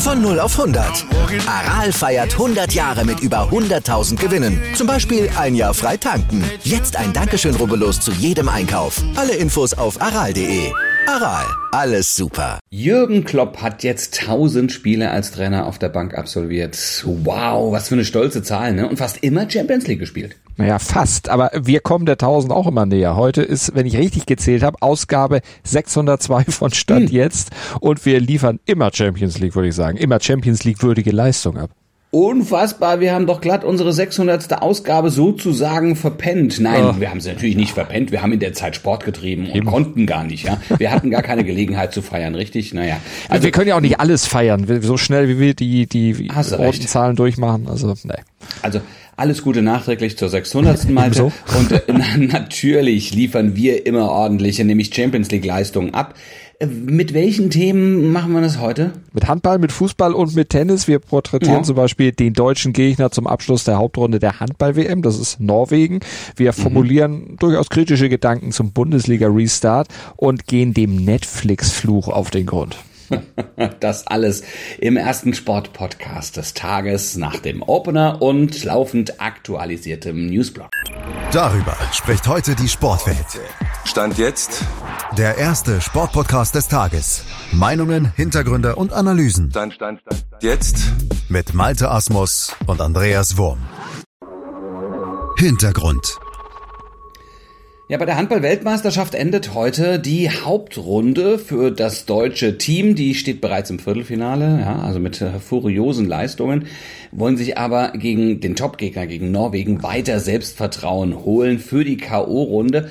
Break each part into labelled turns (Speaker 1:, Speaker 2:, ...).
Speaker 1: Von 0 auf 100. Aral feiert 100 Jahre mit über 100.000 Gewinnen. Zum Beispiel ein Jahr frei tanken. Jetzt ein Dankeschön, rubbellos zu jedem Einkauf. Alle Infos auf aral.de. Aral, alles super.
Speaker 2: Jürgen Klopp hat jetzt 1000 Spiele als Trainer auf der Bank absolviert. Wow, was für eine stolze Zahl, ne? Und fast immer Champions League gespielt.
Speaker 3: Naja, fast. Aber wir kommen der 1000 auch immer näher. Heute ist, wenn ich richtig gezählt habe, Ausgabe 602 von Stand hm. jetzt. Und wir liefern immer Champions League, würde ich sagen. Immer Champions League würdige Leistung ab.
Speaker 2: Unfassbar, wir haben doch glatt unsere 600. Ausgabe sozusagen verpennt. Nein, oh. wir haben sie natürlich nicht verpennt. Wir haben in der Zeit Sport getrieben und Eben. konnten gar nicht. Ja, Wir hatten gar keine Gelegenheit zu feiern, richtig? Naja.
Speaker 3: Also, wir können ja auch nicht alles feiern, so schnell wie wir die, die Zahlen durchmachen. Also, nee.
Speaker 2: Also, alles Gute nachträglich zur 600. Malte. So. Und äh, natürlich liefern wir immer ordentliche, nämlich Champions League Leistungen ab. Äh, mit welchen Themen machen wir das heute?
Speaker 3: Mit Handball, mit Fußball und mit Tennis. Wir porträtieren ja. zum Beispiel den deutschen Gegner zum Abschluss der Hauptrunde der Handball-WM. Das ist Norwegen. Wir mhm. formulieren mhm. durchaus kritische Gedanken zum Bundesliga-Restart und gehen dem Netflix-Fluch auf den Grund.
Speaker 2: Das alles im ersten Sport-Podcast des Tages nach dem Opener und laufend aktualisiertem Newsblog.
Speaker 1: Darüber spricht heute die Sportwelt.
Speaker 4: Stand jetzt
Speaker 1: der erste Sportpodcast des Tages. Meinungen, Hintergründe und Analysen.
Speaker 4: Stand, stand, stand, jetzt
Speaker 1: mit Malte Asmus und Andreas Wurm. Hintergrund.
Speaker 2: Ja, bei der Handball-Weltmeisterschaft endet heute die Hauptrunde für das deutsche Team. Die steht bereits im Viertelfinale, ja, also mit äh, furiosen Leistungen, wollen sich aber gegen den Topgegner, gegen Norwegen, weiter Selbstvertrauen holen für die K.O.-Runde.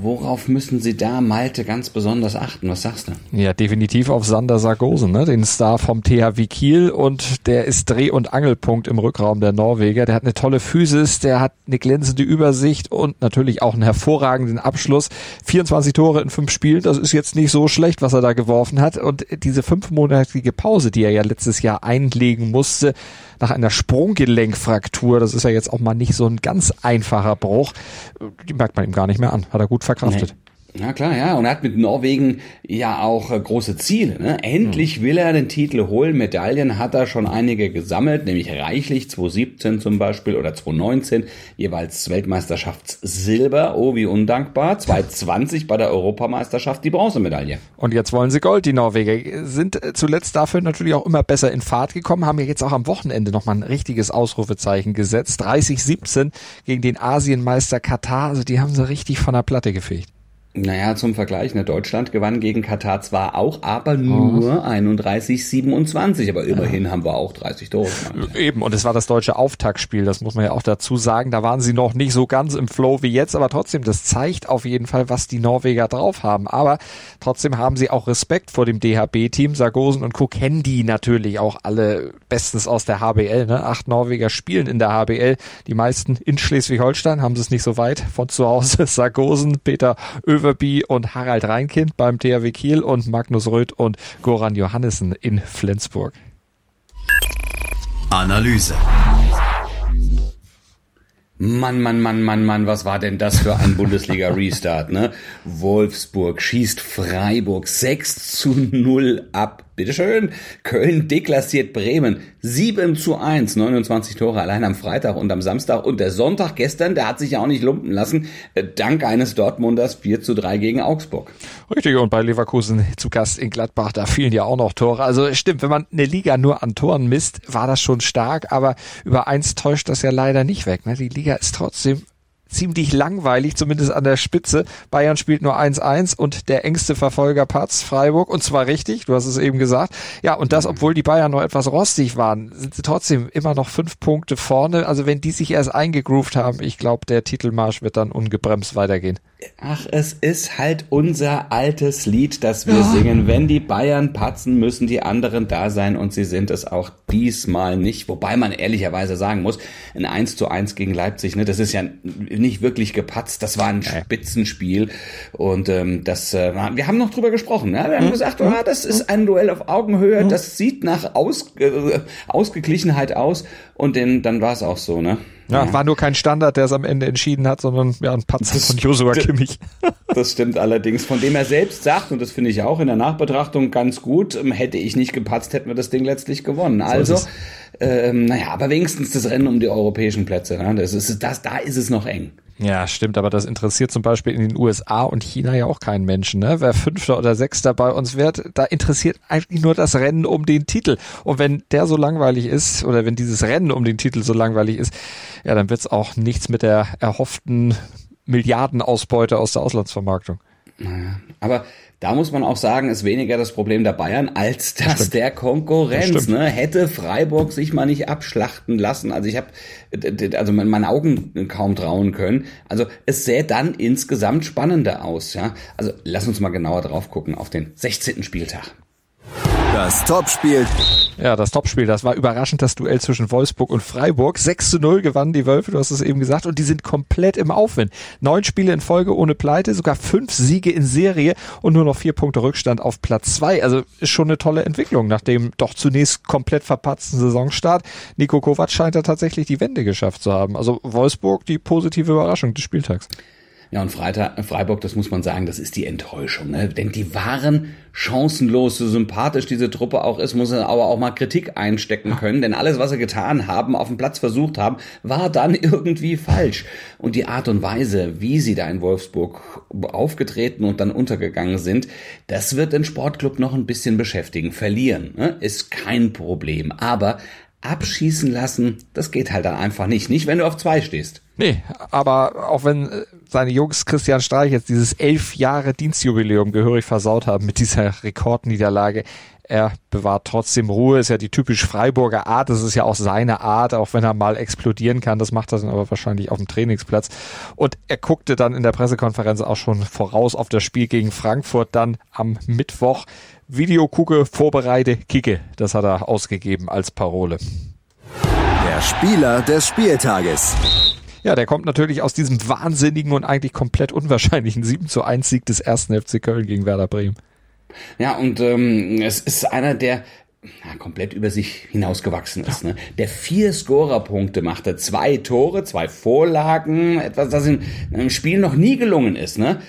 Speaker 2: Worauf müssen Sie da, Malte, ganz besonders achten? Was sagst du?
Speaker 3: Ja, definitiv auf Sander Sargosen, ne? den Star vom THW Kiel und der ist Dreh- und Angelpunkt im Rückraum der Norweger. Der hat eine tolle Physis, der hat eine glänzende Übersicht und natürlich auch einen hervorragenden Abschluss. 24 Tore in fünf Spielen, das ist jetzt nicht so schlecht, was er da geworfen hat. Und diese fünfmonatige Pause, die er ja letztes Jahr einlegen musste, nach einer Sprunggelenkfraktur, das ist ja jetzt auch mal nicht so ein ganz einfacher Bruch, die merkt man ihm gar nicht mehr an. Hat er gut verkraftet. Nee.
Speaker 2: Na klar, ja. Und er hat mit Norwegen ja auch äh, große Ziele. Ne? Endlich hm. will er den Titel holen. Medaillen hat er schon einige gesammelt, nämlich reichlich 2017 zum Beispiel oder 2019 jeweils Weltmeisterschaftssilber. Oh, wie undankbar. 2020 bei der Europameisterschaft die Bronzemedaille.
Speaker 3: Und jetzt wollen sie Gold. Die Norweger sind äh, zuletzt dafür natürlich auch immer besser in Fahrt gekommen, haben ja jetzt auch am Wochenende nochmal ein richtiges Ausrufezeichen gesetzt. 30-17 gegen den Asienmeister Katar. Also die haben sie richtig von der Platte gefegt.
Speaker 2: Naja, zum Vergleich, ne? Deutschland gewann gegen Katar zwar auch, aber nur oh. 31, 27, aber immerhin ja. haben wir auch 30 Tore
Speaker 3: gemacht. Eben, und es war das deutsche Auftaktspiel, das muss man ja auch dazu sagen. Da waren sie noch nicht so ganz im Flow wie jetzt, aber trotzdem, das zeigt auf jeden Fall, was die Norweger drauf haben. Aber trotzdem haben sie auch Respekt vor dem DHB-Team. Sargosen und Co. kennen die natürlich auch alle bestens aus der HBL. Ne? Acht Norweger spielen in der HBL, die meisten in Schleswig-Holstein, haben sie es nicht so weit von zu Hause. Sargosen, Peter Över Överby und Harald Reinkind beim THW Kiel und Magnus Röth und Goran Johannessen in Flensburg.
Speaker 1: Analyse.
Speaker 2: Mann, Mann, Mann, Mann, Mann, was war denn das für ein Bundesliga-Restart, ne? Wolfsburg schießt Freiburg 6 zu 0 ab. Bitteschön. Köln deklassiert Bremen. 7 zu 1. 29 Tore allein am Freitag und am Samstag. Und der Sonntag gestern, der hat sich ja auch nicht lumpen lassen. Äh, dank eines Dortmunders 4 zu 3 gegen Augsburg.
Speaker 3: Richtig. Und bei Leverkusen zu Gast in Gladbach, da fielen ja auch noch Tore. Also stimmt, wenn man eine Liga nur an Toren misst, war das schon stark. Aber über eins täuscht das ja leider nicht weg. Ne? Die Liga ist trotzdem ziemlich langweilig, zumindest an der Spitze. Bayern spielt nur 1-1 und der engste Verfolger Patz Freiburg und zwar richtig, du hast es eben gesagt. Ja, und das, obwohl die Bayern noch etwas rostig waren, sind sie trotzdem immer noch fünf Punkte vorne. Also wenn die sich erst eingegroovt haben, ich glaube, der Titelmarsch wird dann ungebremst weitergehen.
Speaker 2: Ach, es ist halt unser altes Lied, das wir ja. singen. Wenn die Bayern patzen, müssen die anderen da sein und sie sind es auch diesmal nicht. Wobei man ehrlicherweise sagen muss, ein 1 zu 1 gegen Leipzig, ne, das ist ja nicht wirklich gepatzt. Das war ein Spitzenspiel und ähm, das, äh, wir haben noch drüber gesprochen. Ne? Wir haben mhm. gesagt, oh, das ist ein Duell auf Augenhöhe. Mhm. Das sieht nach Aus, äh, Ausgeglichenheit aus und den, dann war es auch so. Ne?
Speaker 3: Ja, ja, war nur kein Standard, der es am Ende entschieden hat, sondern ja, ein Patzer von Joshua Kimmich.
Speaker 2: Das stimmt allerdings, von dem er selbst sagt, und das finde ich auch in der Nachbetrachtung ganz gut, ähm, hätte ich nicht gepatzt, hätten wir das Ding letztlich gewonnen. Also, so ähm, naja, aber wenigstens das Rennen um die europäischen Plätze, ne? das ist, das, da ist es noch eng.
Speaker 3: Ja, stimmt, aber das interessiert zum Beispiel in den USA und China ja auch keinen Menschen. Ne? Wer Fünfter oder Sechster bei uns wird, da interessiert eigentlich nur das Rennen um den Titel. Und wenn der so langweilig ist oder wenn dieses Rennen um den Titel so langweilig ist, ja, dann wird's auch nichts mit der erhofften Milliardenausbeute aus der Auslandsvermarktung.
Speaker 2: Naja, aber da muss man auch sagen, ist weniger das Problem der Bayern als das, das der Konkurrenz. Das ne? Hätte Freiburg sich mal nicht abschlachten lassen. Also ich habe also meinen Augen kaum trauen können. Also es sähe dann insgesamt spannender aus. Ja, also lass uns mal genauer drauf gucken auf den 16. Spieltag.
Speaker 1: Das Topspiel.
Speaker 3: Ja, das Topspiel, das war überraschend das Duell zwischen Wolfsburg und Freiburg. 6 zu 0 gewannen die Wölfe, du hast es eben gesagt, und die sind komplett im Aufwind. Neun Spiele in Folge ohne Pleite, sogar fünf Siege in Serie und nur noch vier Punkte Rückstand auf Platz zwei. Also ist schon eine tolle Entwicklung nach dem doch zunächst komplett verpatzten Saisonstart. Nico Kovac scheint da tatsächlich die Wende geschafft zu haben. Also Wolfsburg die positive Überraschung des Spieltags.
Speaker 2: Ja, und Freitag, Freiburg, das muss man sagen, das ist die Enttäuschung. Ne? Denn die waren chancenlos, so sympathisch diese Truppe auch ist, muss er aber auch mal Kritik einstecken können. Denn alles, was sie getan haben, auf dem Platz versucht haben, war dann irgendwie falsch. Und die Art und Weise, wie sie da in Wolfsburg aufgetreten und dann untergegangen sind, das wird den Sportclub noch ein bisschen beschäftigen. Verlieren ne? ist kein Problem. Aber abschießen lassen, das geht halt dann einfach nicht. Nicht, wenn du auf zwei stehst.
Speaker 3: Nee, aber auch wenn äh, seine Jungs Christian Streich jetzt dieses elf Jahre Dienstjubiläum gehörig versaut haben mit dieser Rekordniederlage, er bewahrt trotzdem Ruhe, ist ja die typisch Freiburger Art, das ist ja auch seine Art, auch wenn er mal explodieren kann, das macht er dann aber wahrscheinlich auf dem Trainingsplatz. Und er guckte dann in der Pressekonferenz auch schon voraus auf das Spiel gegen Frankfurt dann am Mittwoch. Videokucke vorbereite, kicke, das hat er ausgegeben als Parole.
Speaker 1: Der Spieler des Spieltages.
Speaker 3: Ja, der kommt natürlich aus diesem wahnsinnigen und eigentlich komplett unwahrscheinlichen 7 zu 1 Sieg des ersten FC Köln gegen Werder Bremen.
Speaker 2: Ja, und ähm, es ist einer, der ja, komplett über sich hinausgewachsen ist. Ne? Der vier Scorerpunkte machte, zwei Tore, zwei Vorlagen, etwas, das in einem Spiel noch nie gelungen ist. Ne?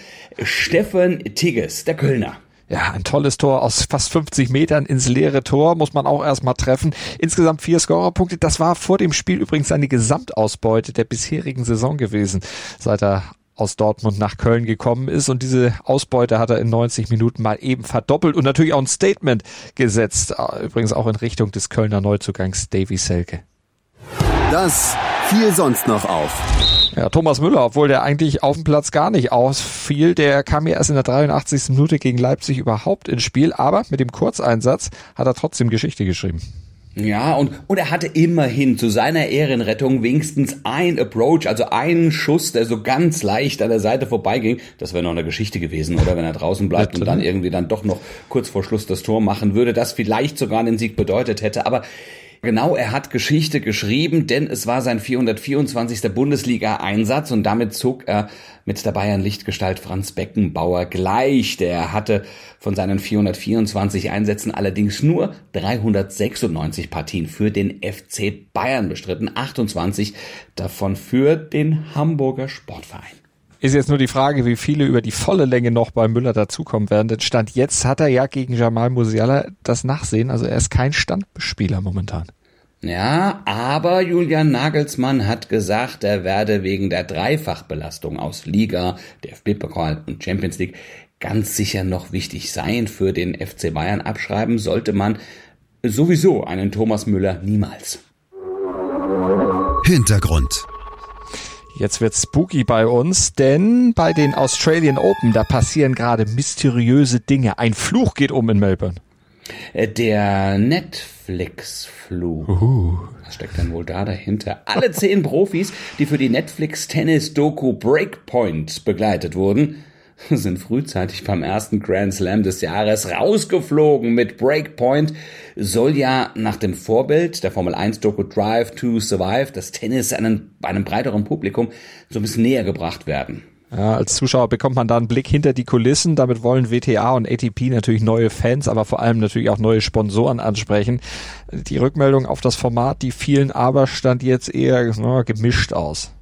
Speaker 2: Steffen Tigges, der Kölner.
Speaker 3: Ja, ein tolles Tor aus fast 50 Metern ins leere Tor, muss man auch erstmal treffen. Insgesamt vier Scorerpunkte. Das war vor dem Spiel übrigens seine Gesamtausbeute der bisherigen Saison gewesen, seit er aus Dortmund nach Köln gekommen ist und diese Ausbeute hat er in 90 Minuten mal eben verdoppelt und natürlich auch ein Statement gesetzt, übrigens auch in Richtung des Kölner Neuzugangs Davy Selke.
Speaker 1: Das fiel sonst noch auf.
Speaker 3: Ja, Thomas Müller, obwohl der eigentlich auf dem Platz gar nicht ausfiel, der kam ja erst in der 83. Minute gegen Leipzig überhaupt ins Spiel, aber mit dem Kurzeinsatz hat er trotzdem Geschichte geschrieben.
Speaker 2: Ja, und, und er hatte immerhin zu seiner Ehrenrettung wenigstens ein Approach, also einen Schuss, der so ganz leicht an der Seite vorbeiging. Das wäre noch eine Geschichte gewesen, oder wenn er draußen bleibt und dann irgendwie dann doch noch kurz vor Schluss das Tor machen würde, das vielleicht sogar einen Sieg bedeutet hätte. Aber Genau, er hat Geschichte geschrieben, denn es war sein 424. Bundesliga-Einsatz und damit zog er mit der Bayern-Lichtgestalt Franz Beckenbauer gleich. Der hatte von seinen 424 Einsätzen allerdings nur 396 Partien für den FC Bayern bestritten, 28 davon für den Hamburger Sportverein.
Speaker 3: Ist jetzt nur die Frage, wie viele über die volle Länge noch bei Müller dazukommen werden. Denn Stand jetzt hat er ja gegen Jamal Musiala das Nachsehen. Also er ist kein Standspieler momentan.
Speaker 2: Ja, aber Julian Nagelsmann hat gesagt, er werde wegen der Dreifachbelastung aus Liga, DFB-Pokal und Champions League ganz sicher noch wichtig sein für den FC Bayern. Abschreiben sollte man sowieso einen Thomas Müller niemals.
Speaker 1: Hintergrund.
Speaker 3: Jetzt wird spooky bei uns, denn bei den Australian Open, da passieren gerade mysteriöse Dinge. Ein Fluch geht um in Melbourne.
Speaker 2: Äh, Der Netflix-Fluch.
Speaker 3: Uh.
Speaker 2: Was steckt denn wohl da dahinter? Alle zehn Profis, die für die Netflix-Tennis-Doku Breakpoint begleitet wurden, sind frühzeitig beim ersten Grand Slam des Jahres rausgeflogen mit Breakpoint. Soll ja nach dem Vorbild der Formel 1 Doku Drive to Survive das Tennis einem, einem breiteren Publikum so ein bisschen näher gebracht werden.
Speaker 3: Ja, als Zuschauer bekommt man da einen Blick hinter die Kulissen. Damit wollen WTA und ATP natürlich neue Fans, aber vor allem natürlich auch neue Sponsoren ansprechen. Die Rückmeldung auf das Format, die vielen aber stand jetzt eher na, gemischt aus.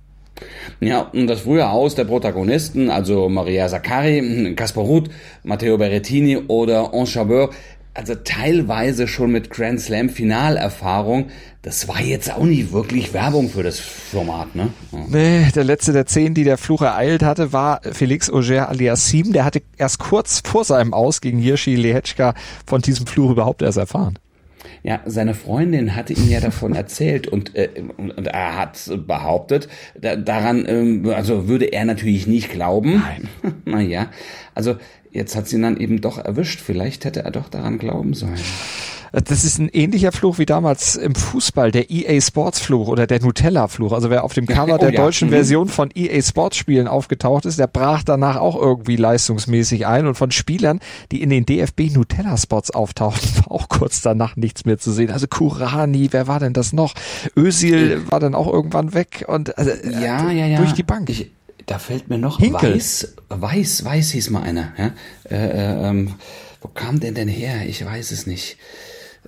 Speaker 2: Ja, und das frühe Aus der Protagonisten, also Maria Sakkari, Kaspar Ruth, Matteo Berrettini oder Ange Jabeur, also teilweise schon mit Grand Slam Finalerfahrung, das war jetzt auch nicht wirklich Werbung für das Format, ne? Ja.
Speaker 3: Nee, der letzte der zehn, die der Fluch ereilt hatte, war Felix Auger aliassim. Der hatte erst kurz vor seinem Aus gegen Hirschi Lehetschka von diesem Fluch überhaupt erst erfahren.
Speaker 2: Ja, seine Freundin hatte ihm ja davon erzählt und, äh, und, und er hat behauptet, da, daran, ähm, also würde er natürlich nicht glauben. Nein. naja, also jetzt hat sie ihn dann eben doch erwischt. Vielleicht hätte er doch daran glauben sollen.
Speaker 3: Das ist ein ähnlicher Fluch wie damals im Fußball, der EA Sports Fluch oder der Nutella Fluch. Also wer auf dem Cover
Speaker 2: Oh
Speaker 3: der
Speaker 2: ja.
Speaker 3: deutschen
Speaker 2: Mhm.
Speaker 3: Version von EA Sports Spielen aufgetaucht ist, der brach danach auch irgendwie leistungsmäßig ein und von Spielern, die in den DFB Nutella Spots auftauchten, war auch kurz danach nichts mehr zu sehen. Also Kurani, wer war denn das noch? Özil war dann auch irgendwann weg und also, äh,
Speaker 2: Ja, ja, ja.
Speaker 3: durch die Bank.
Speaker 2: Ich, da fällt mir noch
Speaker 3: Hinkel.
Speaker 2: Weiß, Weiß, Weiß hieß mal einer. Ja? Äh, äh, ähm, wo kam der denn her? Ich weiß es nicht.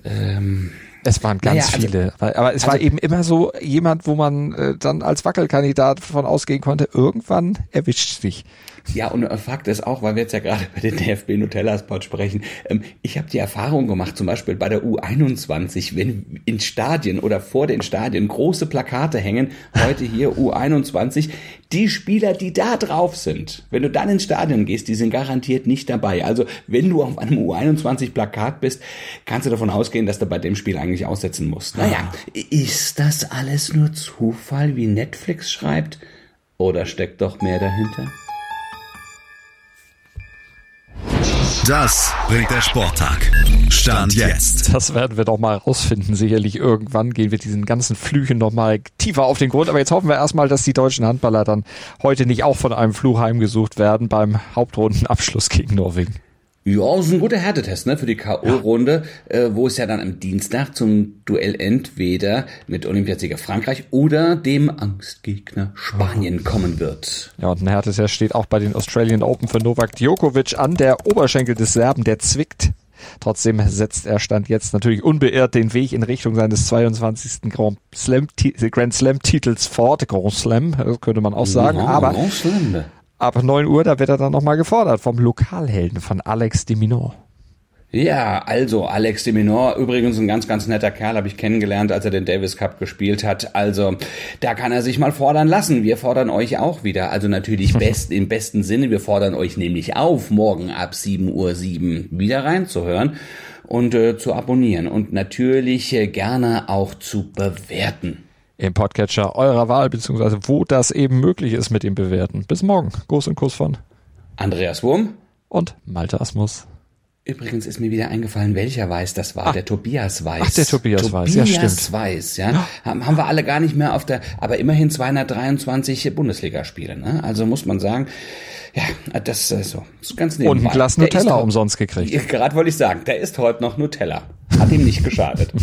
Speaker 2: Ähm,
Speaker 3: Es waren ganz
Speaker 2: Naja, also-
Speaker 3: viele, Weil- aber es war
Speaker 2: also-
Speaker 3: eben immer so jemand, wo man äh, dann als Wackelkandidat von ausgehen konnte, irgendwann erwischt dich.
Speaker 2: Ja, und äh, Fakt ist auch, weil wir jetzt ja gerade bei den DFB Nutella Spot sprechen, ähm, ich habe die Erfahrung gemacht, zum Beispiel bei der U21, wenn in Stadien oder vor den Stadien große Plakate hängen, heute hier U21, die Spieler, die da drauf sind, wenn du dann ins Stadion gehst, die sind garantiert nicht dabei. Also wenn du auf einem U21 Plakat bist, kannst du davon ausgehen, dass du bei dem Spiel eigentlich aussetzen musst. Naja, ist das alles nur Zufall, wie Netflix schreibt? Oder steckt doch mehr dahinter?
Speaker 5: Das bringt der Sporttag. Stand jetzt.
Speaker 3: Das werden wir doch mal rausfinden. Sicherlich irgendwann gehen wir diesen ganzen Flüchen noch mal tiefer auf den Grund. Aber jetzt hoffen wir erstmal, dass die deutschen Handballer dann heute nicht auch von einem Fluch heimgesucht werden beim Hauptrundenabschluss gegen Norwegen.
Speaker 2: Ja, das ist ein guter Härtetest ne, für die K.O.-Runde, äh, wo es ja dann am Dienstag zum Duell entweder mit Olympiasieger Frankreich oder dem Angstgegner Spanien kommen wird.
Speaker 3: Ja, und ein Härtetest steht auch bei den Australian Open für Novak Djokovic an. Der Oberschenkel des Serben, der zwickt. Trotzdem setzt er Stand jetzt natürlich unbeirrt den Weg in Richtung seines 22. Grand Slam, Grand Slam Titels fort. Grand Slam, das könnte man auch sagen.
Speaker 2: Ja,
Speaker 3: Aber
Speaker 2: Grand Slam.
Speaker 3: Ab 9 Uhr, da wird er dann nochmal gefordert vom Lokalhelden von Alex de Minaur.
Speaker 2: Ja, also Alex de Minaur, übrigens ein ganz, ganz netter Kerl, habe ich kennengelernt, als er den Davis Cup gespielt hat. Also da kann er sich mal fordern lassen. Wir fordern euch auch wieder. Also natürlich best, im besten Sinne. Wir fordern euch nämlich auf, morgen ab 7.07 Uhr wieder reinzuhören und äh, zu abonnieren und natürlich äh, gerne auch zu bewerten.
Speaker 3: Im Podcatcher eurer Wahl, beziehungsweise wo das eben möglich ist mit dem Bewerten. Bis morgen. Gruß und Kuss von
Speaker 2: Andreas Wurm.
Speaker 3: und Malte Asmus.
Speaker 2: Übrigens ist mir wieder eingefallen, welcher Weiß das war. Der Tobias Weiß.
Speaker 3: Ach, der Tobias Weiß, ja,
Speaker 2: Tobias
Speaker 3: stimmt.
Speaker 2: Weiß, ja. Haben, haben wir alle gar nicht mehr auf der, aber immerhin 223 Bundesligaspiele, ne? Also muss man sagen, ja, das ist so. Das ist ganz
Speaker 3: Und
Speaker 2: nebenbei.
Speaker 3: ein Glas
Speaker 2: ist
Speaker 3: Nutella
Speaker 2: heute-
Speaker 3: umsonst gekriegt.
Speaker 2: Gerade wollte ich sagen, der ist heute noch Nutella. Hat ihm nicht geschadet.